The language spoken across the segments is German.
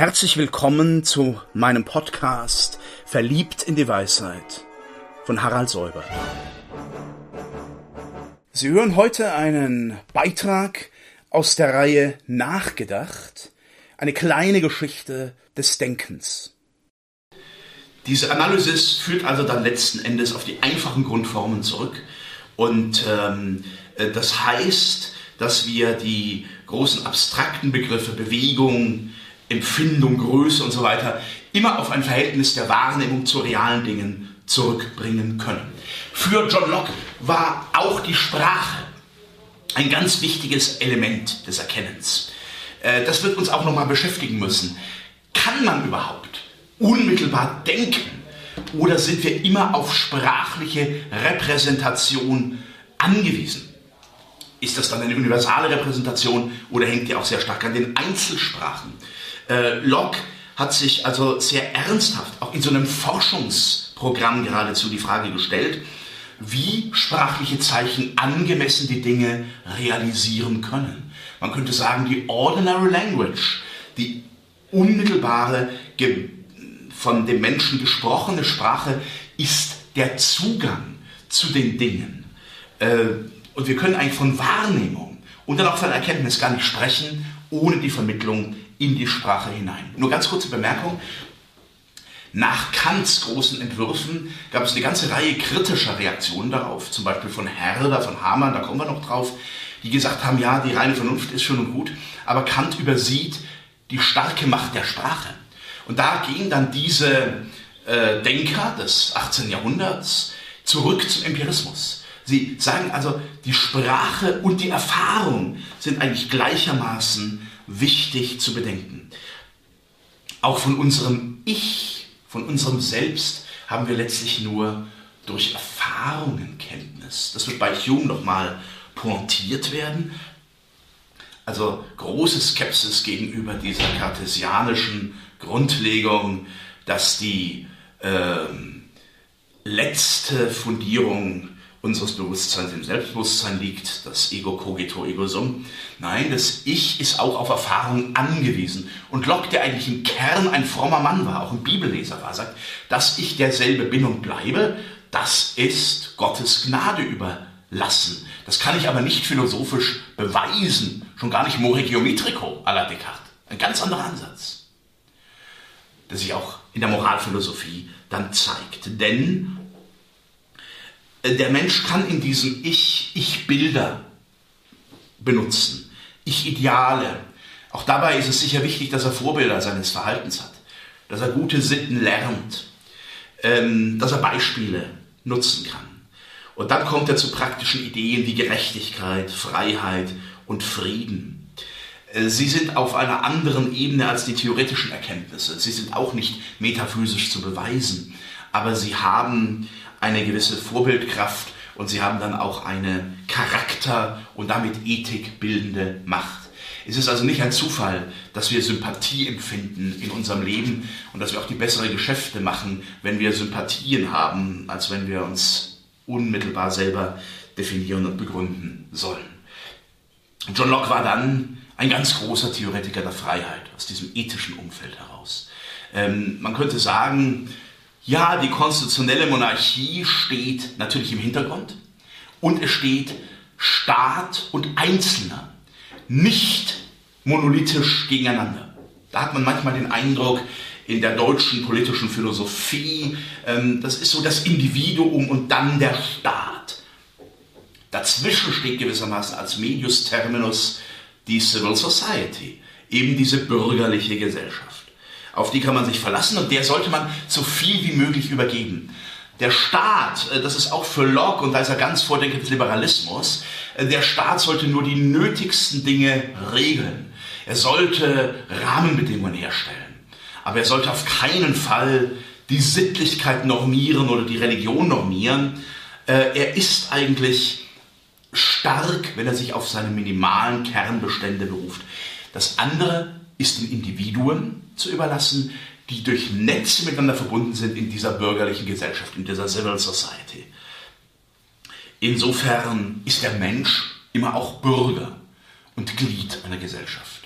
Herzlich willkommen zu meinem Podcast Verliebt in die Weisheit von Harald Säuber. Sie hören heute einen Beitrag aus der Reihe Nachgedacht, eine kleine Geschichte des Denkens. Diese Analysis führt also dann letzten Endes auf die einfachen Grundformen zurück und ähm, äh, das heißt, dass wir die großen abstrakten Begriffe Bewegung, Empfindung, Größe und so weiter immer auf ein Verhältnis der Wahrnehmung zu realen Dingen zurückbringen können. Für John Locke war auch die Sprache ein ganz wichtiges Element des Erkennens. Äh, das wird uns auch nochmal beschäftigen müssen. Kann man überhaupt unmittelbar denken oder sind wir immer auf sprachliche Repräsentation angewiesen? Ist das dann eine universale Repräsentation oder hängt die auch sehr stark an den Einzelsprachen? Äh, Locke hat sich also sehr ernsthaft, auch in so einem Forschungsprogramm geradezu die Frage gestellt, wie sprachliche Zeichen angemessen die Dinge realisieren können. Man könnte sagen, die ordinary language, die unmittelbare, von dem Menschen gesprochene Sprache ist der Zugang zu den Dingen. Äh, und wir können eigentlich von Wahrnehmung und dann auch von Erkenntnis gar nicht sprechen, ohne die Vermittlung in die Sprache hinein. Nur ganz kurze Bemerkung. Nach Kants großen Entwürfen gab es eine ganze Reihe kritischer Reaktionen darauf, zum Beispiel von Herder, von Hamann, da kommen wir noch drauf, die gesagt haben, ja, die reine Vernunft ist schön und gut, aber Kant übersieht die starke Macht der Sprache. Und da gingen dann diese äh, Denker des 18. Jahrhunderts zurück zum Empirismus. Sie sagen also, die Sprache und die Erfahrung sind eigentlich gleichermaßen wichtig zu bedenken. Auch von unserem Ich, von unserem Selbst haben wir letztlich nur durch Erfahrungen Kenntnis. Das wird bei Hume nochmal pointiert werden. Also große Skepsis gegenüber dieser kartesianischen Grundlegung, dass die äh, letzte Fundierung unseres Bewusstseins im Selbstbewusstsein liegt, das Ego cogito ego sum. Nein, das Ich ist auch auf Erfahrung angewiesen. Und Locke, der eigentlich im Kern ein frommer Mann war, auch ein Bibelleser war, sagt, dass ich derselbe bin und bleibe, das ist Gottes Gnade überlassen. Das kann ich aber nicht philosophisch beweisen, schon gar nicht more geometrico à la Descartes. Ein ganz anderer Ansatz, der sich auch in der Moralphilosophie dann zeigt. Denn der Mensch kann in diesem Ich, Ich-Bilder benutzen, Ich-Ideale. Auch dabei ist es sicher wichtig, dass er Vorbilder seines Verhaltens hat, dass er gute Sitten lernt, ähm, dass er Beispiele nutzen kann. Und dann kommt er zu praktischen Ideen wie Gerechtigkeit, Freiheit und Frieden. Äh, sie sind auf einer anderen Ebene als die theoretischen Erkenntnisse. Sie sind auch nicht metaphysisch zu beweisen, aber sie haben eine gewisse Vorbildkraft und sie haben dann auch eine Charakter- und damit Ethik bildende Macht. Es ist also nicht ein Zufall, dass wir Sympathie empfinden in unserem Leben und dass wir auch die besseren Geschäfte machen, wenn wir Sympathien haben, als wenn wir uns unmittelbar selber definieren und begründen sollen. John Locke war dann ein ganz großer Theoretiker der Freiheit aus diesem ethischen Umfeld heraus. Ähm, man könnte sagen, ja, die konstitutionelle Monarchie steht natürlich im Hintergrund und es steht Staat und Einzelner nicht monolithisch gegeneinander. Da hat man manchmal den Eindruck, in der deutschen politischen Philosophie, ähm, das ist so das Individuum und dann der Staat. Dazwischen steht gewissermaßen als Medius Terminus die Civil Society, eben diese bürgerliche Gesellschaft. Auf die kann man sich verlassen und der sollte man so viel wie möglich übergeben. Der Staat, äh, das ist auch für Locke und da ist er ganz Vordenker Liberalismus, äh, der Staat sollte nur die nötigsten Dinge regeln. Er sollte Rahmenbedingungen herstellen. Aber er sollte auf keinen Fall die Sittlichkeit normieren oder die Religion normieren. Äh, er ist eigentlich stark, wenn er sich auf seine minimalen Kernbestände beruft. Das andere ist den Individuen zu überlassen, die durch Netze miteinander verbunden sind in dieser bürgerlichen Gesellschaft, in dieser Civil Society. Insofern ist der Mensch immer auch Bürger und Glied einer Gesellschaft.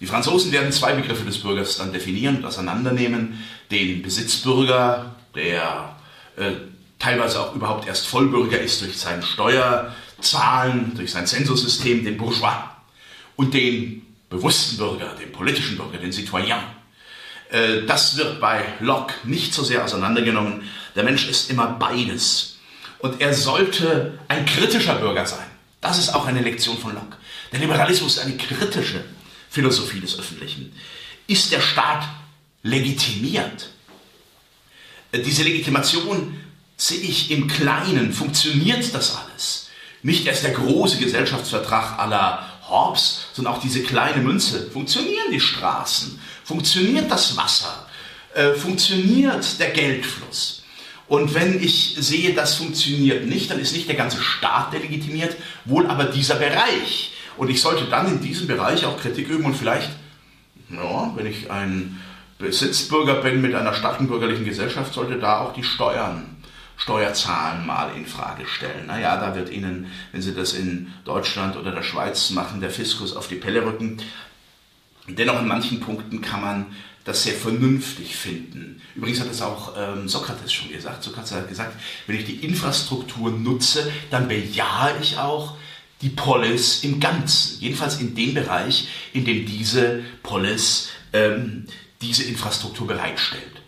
Die Franzosen werden zwei Begriffe des Bürgers dann definieren und auseinandernehmen. Den Besitzbürger, der äh, teilweise auch überhaupt erst Vollbürger ist durch seine Steuerzahlen, durch sein Zensussystem, den Bourgeois. Und den bewussten Bürger, den politischen Bürger, den Citoyen. Äh, das wird bei Locke nicht so sehr auseinandergenommen. Der Mensch ist immer beides. Und er sollte ein kritischer Bürger sein. Das ist auch eine Lektion von Locke. Der Liberalismus ist eine kritische Philosophie des Öffentlichen. Ist der Staat legitimiert? Äh, diese Legitimation sehe ich im Kleinen. Funktioniert das alles? Nicht erst der große Gesellschaftsvertrag aller Hobbes, sondern auch diese kleine Münze. Funktionieren die Straßen? Funktioniert das Wasser? Äh, funktioniert der Geldfluss? Und wenn ich sehe, das funktioniert nicht, dann ist nicht der ganze Staat delegitimiert, wohl aber dieser Bereich. Und ich sollte dann in diesem Bereich auch Kritik üben und vielleicht, ja, wenn ich ein Besitzbürger bin mit einer staatenbürgerlichen Gesellschaft, sollte da auch die Steuern, Steuerzahlen mal in Frage stellen. Naja, da wird Ihnen, wenn Sie das in Deutschland oder der Schweiz machen, der Fiskus auf die Pelle rücken. Dennoch in manchen Punkten kann man das sehr vernünftig finden. Übrigens hat es auch ähm, Sokrates schon gesagt. Sokrates hat gesagt, wenn ich die Infrastruktur nutze, dann bejahe ich auch die Polis im Ganzen. Jedenfalls in dem Bereich, in dem diese Polis ähm, diese Infrastruktur bereitstellt.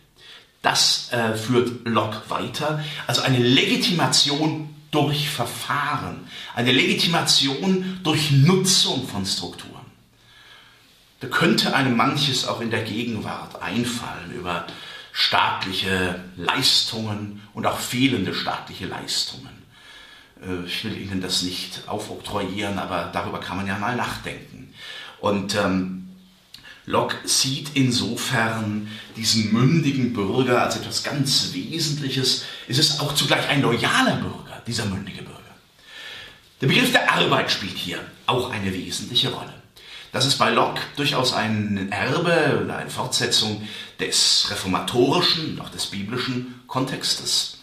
Das äh, führt Locke weiter. Also eine Legitimation durch Verfahren, eine Legitimation durch Nutzung von Strukturen. Da könnte einem manches auch in der Gegenwart einfallen über staatliche Leistungen und auch fehlende staatliche Leistungen. Äh, ich will Ihnen das nicht aufoktroyieren, aber darüber kann man ja mal nachdenken. Und ähm, Locke sieht insofern diesen mündigen Bürger als etwas ganz Wesentliches. Es ist auch zugleich ein loyaler Bürger, dieser mündige Bürger. Der Begriff der Arbeit spielt hier auch eine wesentliche Rolle. Das ist bei Locke durchaus ein Erbe oder eine Fortsetzung des reformatorischen, auch des biblischen Kontextes.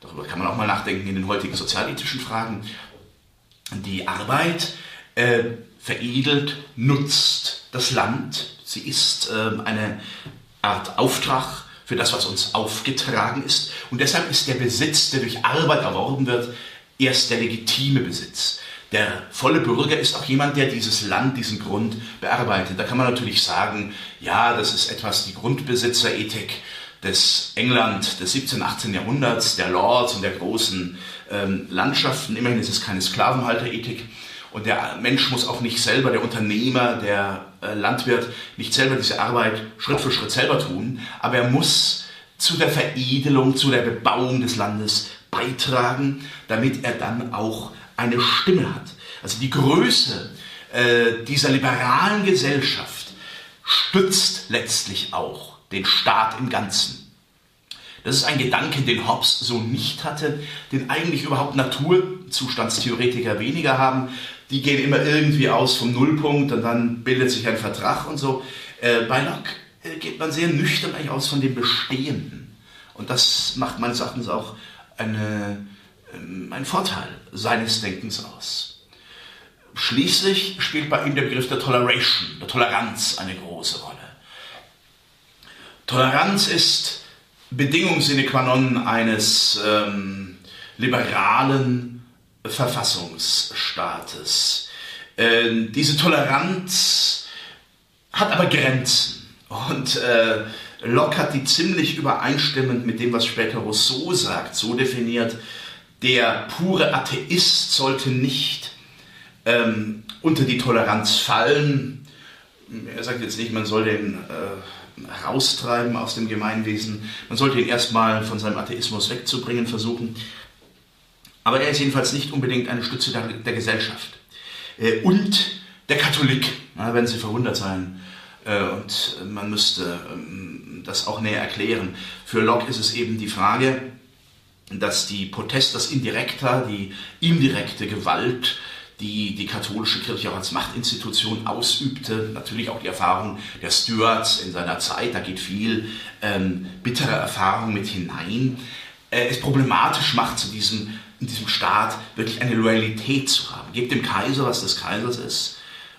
Darüber kann man auch mal nachdenken in den heutigen sozialethischen Fragen. Die Arbeit äh, veredelt, nutzt das Land. Sie ist äh, eine Art Auftrag für das, was uns aufgetragen ist. Und deshalb ist der Besitz, der durch Arbeit erworben wird, erst der legitime Besitz. Der volle Bürger ist auch jemand, der dieses Land, diesen Grund bearbeitet. Da kann man natürlich sagen, ja, das ist etwas die Grundbesitzerethik des England des 17., 18. Jahrhunderts, der Lords und der großen ähm, Landschaften. Immerhin ist es keine Sklavenhalterethik. Und der Mensch muss auch nicht selber, der Unternehmer, der äh, Landwirt, nicht selber diese Arbeit Schritt für Schritt selber tun, aber er muss zu der Veredelung, zu der Bebauung des Landes beitragen, damit er dann auch eine Stimme hat. Also die Größe äh, dieser liberalen Gesellschaft stützt letztlich auch den Staat im Ganzen. Das ist ein Gedanke, den Hobbes so nicht hatte, den eigentlich überhaupt Naturzustandstheoretiker weniger haben. Die gehen immer irgendwie aus vom Nullpunkt und dann bildet sich ein Vertrag und so. Äh, bei Locke äh, geht man sehr nüchtern eigentlich aus von dem Bestehenden. Und das macht meines Erachtens auch eine ähm, ein Vorteil seines Denkens aus. Schließlich spielt bei ihm der Begriff der Toleration, der Toleranz eine große Rolle. Toleranz ist Bedingung sine qua non eines ähm, liberalen Verfassungsstaates. Äh, diese Toleranz hat aber Grenzen und äh, hat die ziemlich übereinstimmend mit dem, was später Rousseau sagt, so definiert, der pure Atheist sollte nicht ähm, unter die Toleranz fallen. Er sagt jetzt nicht, man soll den äh, raustreiben aus dem Gemeinwesen. Man sollte ihn erstmal von seinem Atheismus wegzubringen versuchen. Aber er ist jedenfalls nicht unbedingt eine Stütze der, der Gesellschaft. Äh, und der Katholik, na, werden Sie verwundert sein. Äh, und man müsste ähm, das auch näher erklären. Für Locke ist es eben die Frage, dass die Protestas indirecta, die indirekte Gewalt, die die katholische Kirche auch als Machtinstitution ausübte, natürlich auch die Erfahrung der Stuarts in seiner Zeit, da geht viel ähm, bittere Erfahrung mit hinein, äh, es problematisch macht, zu diesem, in diesem Staat wirklich eine Loyalität zu haben. Gebt dem Kaiser, was des Kaisers ist,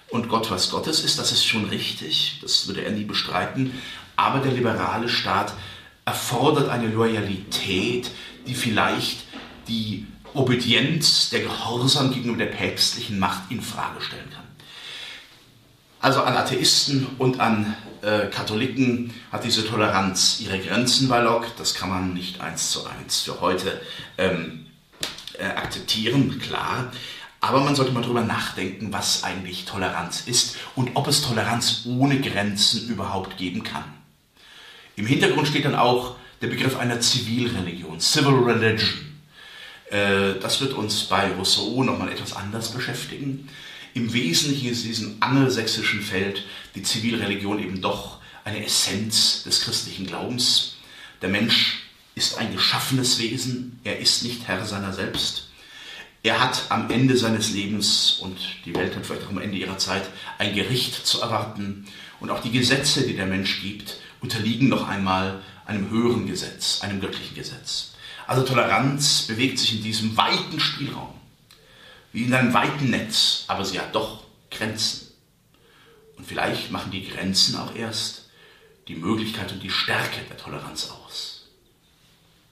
und Gott was Gottes ist, das ist schon richtig, das würde er nie bestreiten, aber der liberale Staat erfordert eine Loyalität, die vielleicht die Obedienz, der Gehorsam gegenüber der päpstlichen Macht in Frage stellen kann. Also an Atheisten und an äh, Katholiken hat diese Toleranz ihre Grenzen bei Locke. Das kann man nicht eins zu eins für heute ähm, äh, akzeptieren, klar. Aber man sollte mal drüber nachdenken, was eigentlich Toleranz ist und ob es Toleranz ohne Grenzen überhaupt geben kann. Im Hintergrund steht dann auch der Begriff einer Zivilreligion, Civil Religion. Äh, das wird uns bei Rousseau nochmal etwas anders beschäftigen. Im Wesentlichen ist in diesem angelsächsischen Feld die Zivilreligion eben doch eine Essenz des christlichen Glaubens. Der Mensch ist ein geschaffenes Wesen, er ist nicht Herr seiner selbst. Er hat am Ende seines Lebens und die Welt hat vielleicht auch am Ende ihrer Zeit ein Gericht zu erwarten. Und auch die Gesetze, die der Mensch gibt, unterliegen noch einmal einem höheren Gesetz, einem göttlichen Gesetz. Also Toleranz bewegt sich in diesem weiten Spielraum wie in einem weiten Netz, aber sie hat doch Grenzen. Und vielleicht machen die Grenzen auch erst die Möglichkeit und die Stärke der Toleranz aus.